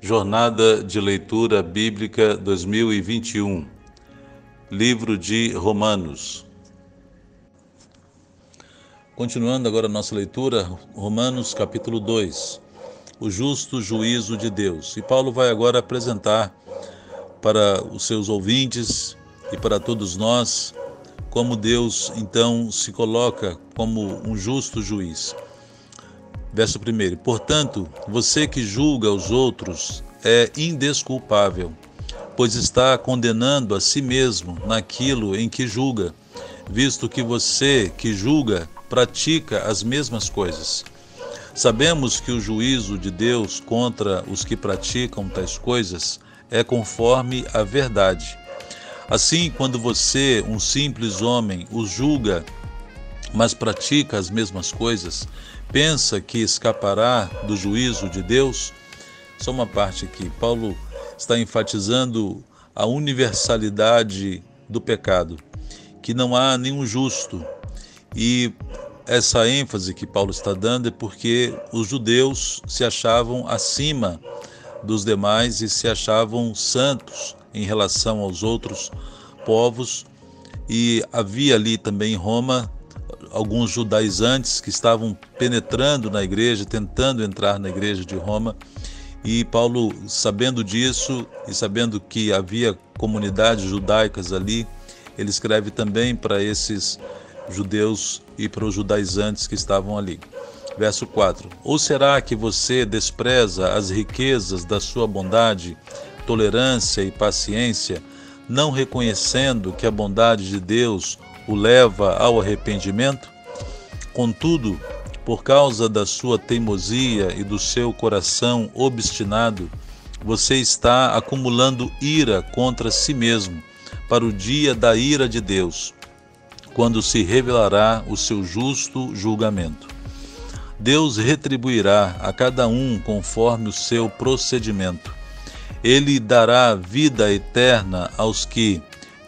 Jornada de Leitura Bíblica 2021, Livro de Romanos. Continuando agora a nossa leitura, Romanos capítulo 2, o justo juízo de Deus. E Paulo vai agora apresentar para os seus ouvintes e para todos nós como Deus então se coloca como um justo juiz. Verso 1: Portanto, você que julga os outros é indesculpável, pois está condenando a si mesmo naquilo em que julga, visto que você que julga pratica as mesmas coisas. Sabemos que o juízo de Deus contra os que praticam tais coisas é conforme a verdade. Assim, quando você, um simples homem, os julga, mas pratica as mesmas coisas, pensa que escapará do juízo de Deus? Só uma parte aqui. Paulo está enfatizando a universalidade do pecado, que não há nenhum justo. E essa ênfase que Paulo está dando é porque os judeus se achavam acima dos demais e se achavam santos em relação aos outros povos. E havia ali também em Roma alguns judaizantes que estavam penetrando na igreja, tentando entrar na igreja de Roma. E Paulo, sabendo disso e sabendo que havia comunidades judaicas ali, ele escreve também para esses judeus e para os judaizantes que estavam ali. Verso 4: Ou será que você despreza as riquezas da sua bondade, tolerância e paciência, não reconhecendo que a bondade de Deus o leva ao arrependimento? Contudo, por causa da sua teimosia e do seu coração obstinado, você está acumulando ira contra si mesmo para o dia da ira de Deus, quando se revelará o seu justo julgamento. Deus retribuirá a cada um conforme o seu procedimento. Ele dará vida eterna aos que,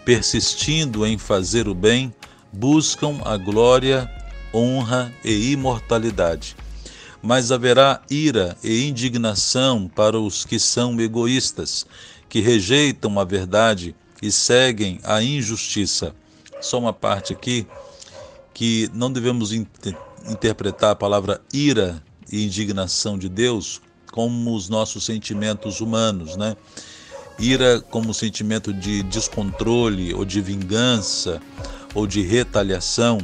persistindo em fazer o bem, buscam a glória, honra e imortalidade. Mas haverá ira e indignação para os que são egoístas, que rejeitam a verdade e seguem a injustiça. Só uma parte aqui que não devemos inter interpretar a palavra ira e indignação de Deus como os nossos sentimentos humanos, né? Ira como sentimento de descontrole ou de vingança ou de retaliação,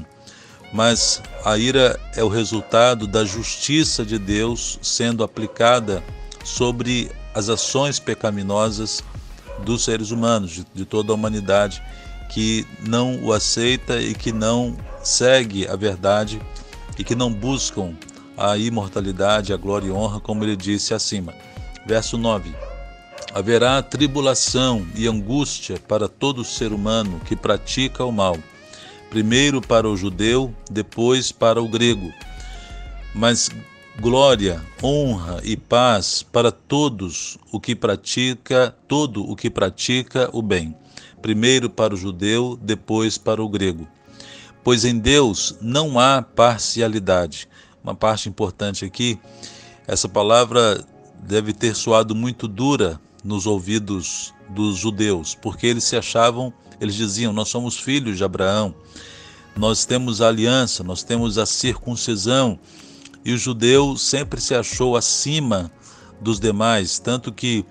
mas a ira é o resultado da justiça de Deus sendo aplicada sobre as ações pecaminosas dos seres humanos, de, de toda a humanidade que não o aceita e que não segue a verdade e que não buscam a imortalidade, a glória e honra, como ele disse acima. Verso 9 haverá tribulação e angústia para todo ser humano que pratica o mal, primeiro para o judeu, depois para o grego. Mas glória, honra e paz para todos o que pratica, todo o que pratica o bem, primeiro para o judeu, depois para o grego. Pois em Deus não há parcialidade. Uma parte importante aqui, essa palavra deve ter soado muito dura nos ouvidos dos judeus, porque eles se achavam, eles diziam: Nós somos filhos de Abraão, nós temos a aliança, nós temos a circuncisão. E o judeu sempre se achou acima dos demais, tanto que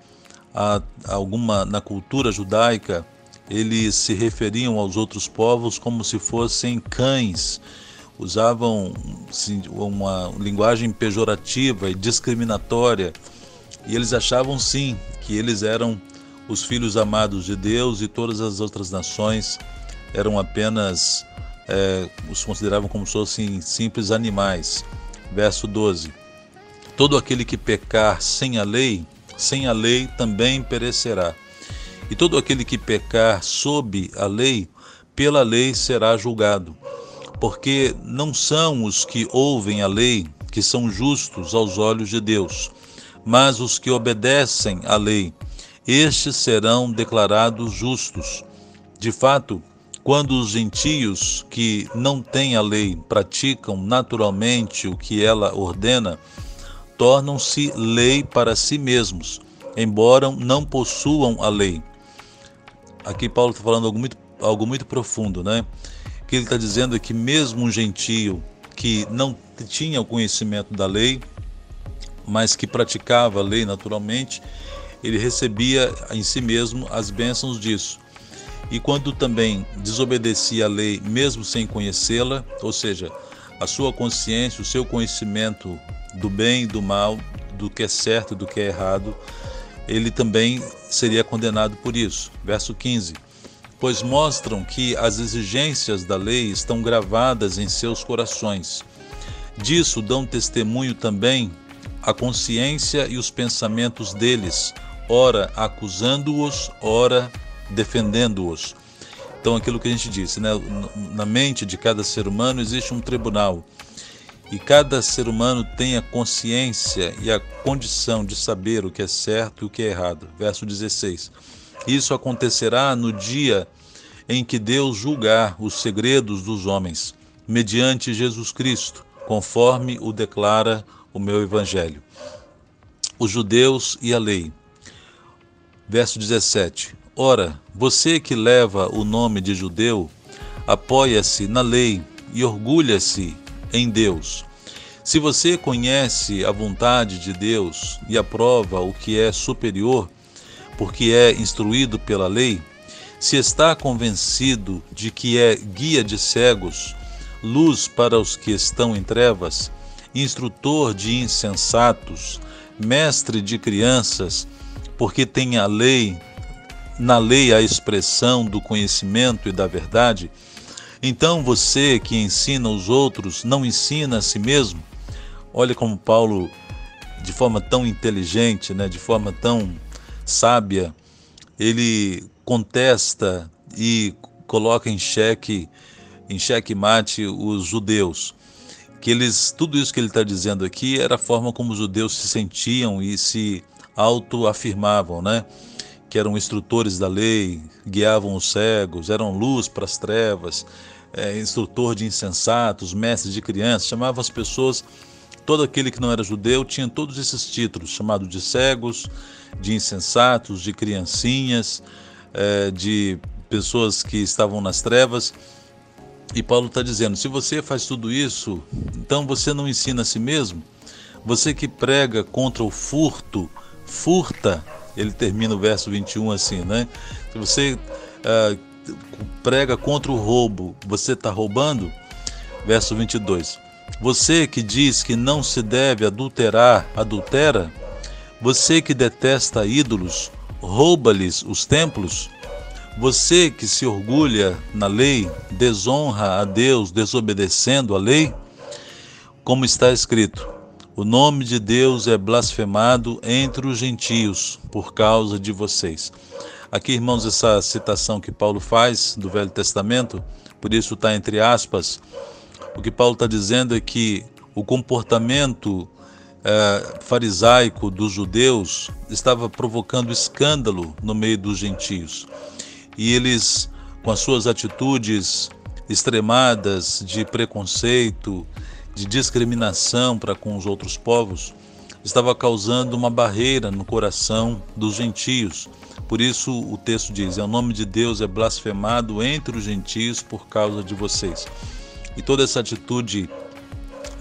a, alguma na cultura judaica eles se referiam aos outros povos como se fossem cães, usavam assim, uma linguagem pejorativa e discriminatória, e eles achavam sim que eles eram os filhos amados de Deus e todas as outras nações eram apenas, é, os consideravam como se fossem simples animais. Verso 12: Todo aquele que pecar sem a lei, sem a lei também perecerá. E todo aquele que pecar sob a lei, pela lei será julgado. Porque não são os que ouvem a lei que são justos aos olhos de Deus, mas os que obedecem à lei, estes serão declarados justos. De fato, quando os gentios que não têm a lei praticam naturalmente o que ela ordena, tornam-se lei para si mesmos, embora não possuam a lei. Aqui Paulo está falando algo muito, algo muito profundo, né? Que ele está dizendo que mesmo um gentio que não tinha o conhecimento da lei, mas que praticava a lei naturalmente, ele recebia em si mesmo as bênçãos disso. E quando também desobedecia a lei, mesmo sem conhecê-la, ou seja, a sua consciência, o seu conhecimento do bem e do mal, do que é certo e do que é errado, ele também seria condenado por isso. Verso 15: Pois mostram que as exigências da lei estão gravadas em seus corações. Disso dão testemunho também a consciência e os pensamentos deles, ora acusando-os, ora defendendo-os. Então, aquilo que a gente disse, né? na mente de cada ser humano existe um tribunal e cada ser humano tem a consciência e a condição de saber o que é certo e o que é errado. Verso 16. Isso acontecerá no dia em que Deus julgar os segredos dos homens, mediante Jesus Cristo, conforme o declara o meu evangelho. Os judeus e a lei. Verso 17. Ora, você que leva o nome de judeu, apoia-se na lei e orgulha-se em Deus. Se você conhece a vontade de Deus e aprova o que é superior, porque é instruído pela lei, se está convencido de que é guia de cegos, luz para os que estão em trevas, instrutor de insensatos, mestre de crianças, porque tem a lei, na lei a expressão do conhecimento e da verdade, então você que ensina os outros não ensina a si mesmo? Olha como Paulo, de forma tão inteligente, né, de forma tão sábia, ele contesta e coloca em xeque, em xeque mate os judeus. Que eles, tudo isso que ele está dizendo aqui era a forma como os judeus se sentiam e se autoafirmavam, né? que eram instrutores da lei, guiavam os cegos, eram luz para as trevas, é, instrutor de insensatos, mestre de crianças, chamavam as pessoas, todo aquele que não era judeu tinha todos esses títulos, chamados de cegos, de insensatos, de criancinhas, é, de pessoas que estavam nas trevas. E Paulo está dizendo: se você faz tudo isso, então você não ensina a si mesmo. Você que prega contra o furto, furta ele termina o verso 21 assim, né? Se você uh, prega contra o roubo, você está roubando? Verso 22. Você que diz que não se deve adulterar, adultera? Você que detesta ídolos, rouba-lhes os templos? Você que se orgulha na lei, desonra a Deus desobedecendo a lei? Como está escrito: o nome de Deus é blasfemado entre os gentios por causa de vocês. Aqui, irmãos, essa citação que Paulo faz do Velho Testamento, por isso está entre aspas, o que Paulo está dizendo é que o comportamento é, farisaico dos judeus estava provocando escândalo no meio dos gentios. E eles, com as suas atitudes extremadas de preconceito, de discriminação para com os outros povos estava causando uma barreira no coração dos gentios. Por isso o texto diz: "O nome de Deus é blasfemado entre os gentios por causa de vocês". E toda essa atitude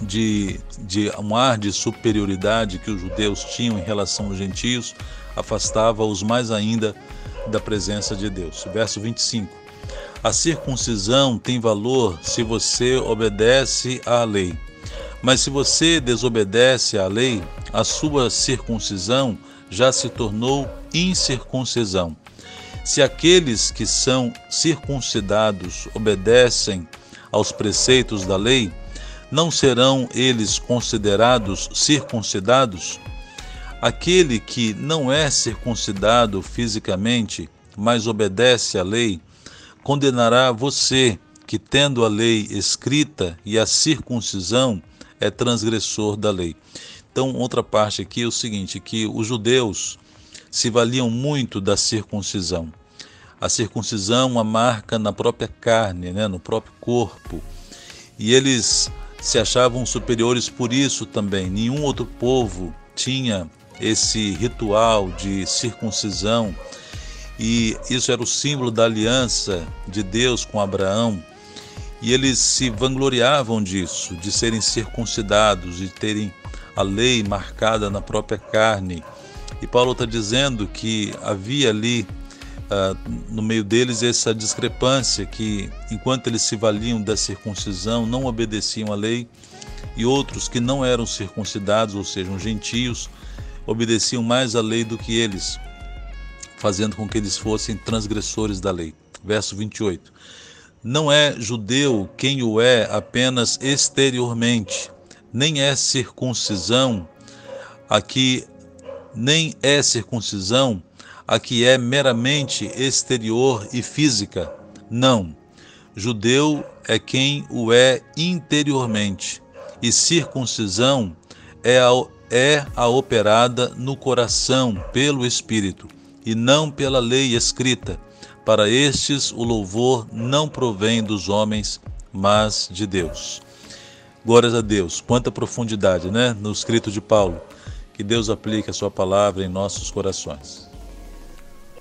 de, de um ar de superioridade que os judeus tinham em relação aos gentios afastava-os mais ainda da presença de Deus. Verso 25. A circuncisão tem valor se você obedece à lei. Mas se você desobedece à lei, a sua circuncisão já se tornou incircuncisão. Se aqueles que são circuncidados obedecem aos preceitos da lei, não serão eles considerados circuncidados? Aquele que não é circuncidado fisicamente, mas obedece à lei, condenará você, que tendo a lei escrita e a circuncisão é transgressor da lei. Então, outra parte aqui é o seguinte, que os judeus se valiam muito da circuncisão. A circuncisão, a marca na própria carne, né, no próprio corpo. E eles se achavam superiores por isso também. Nenhum outro povo tinha esse ritual de circuncisão, e isso era o símbolo da aliança de Deus com Abraão. E eles se vangloriavam disso, de serem circuncidados, de terem a lei marcada na própria carne. E Paulo está dizendo que havia ali uh, no meio deles essa discrepância, que enquanto eles se valiam da circuncisão, não obedeciam à lei, e outros que não eram circuncidados, ou sejam, gentios, obedeciam mais à lei do que eles, fazendo com que eles fossem transgressores da lei. Verso 28. Não é judeu quem o é apenas exteriormente, nem é circuncisão aqui, nem é circuncisão a que é meramente exterior e física. Não. Judeu é quem o é interiormente, e circuncisão é a, é a operada no coração pelo Espírito, e não pela lei escrita. Para estes, o louvor não provém dos homens, mas de Deus. Glórias a Deus. Quanta profundidade, né? No escrito de Paulo. Que Deus aplique a sua palavra em nossos corações.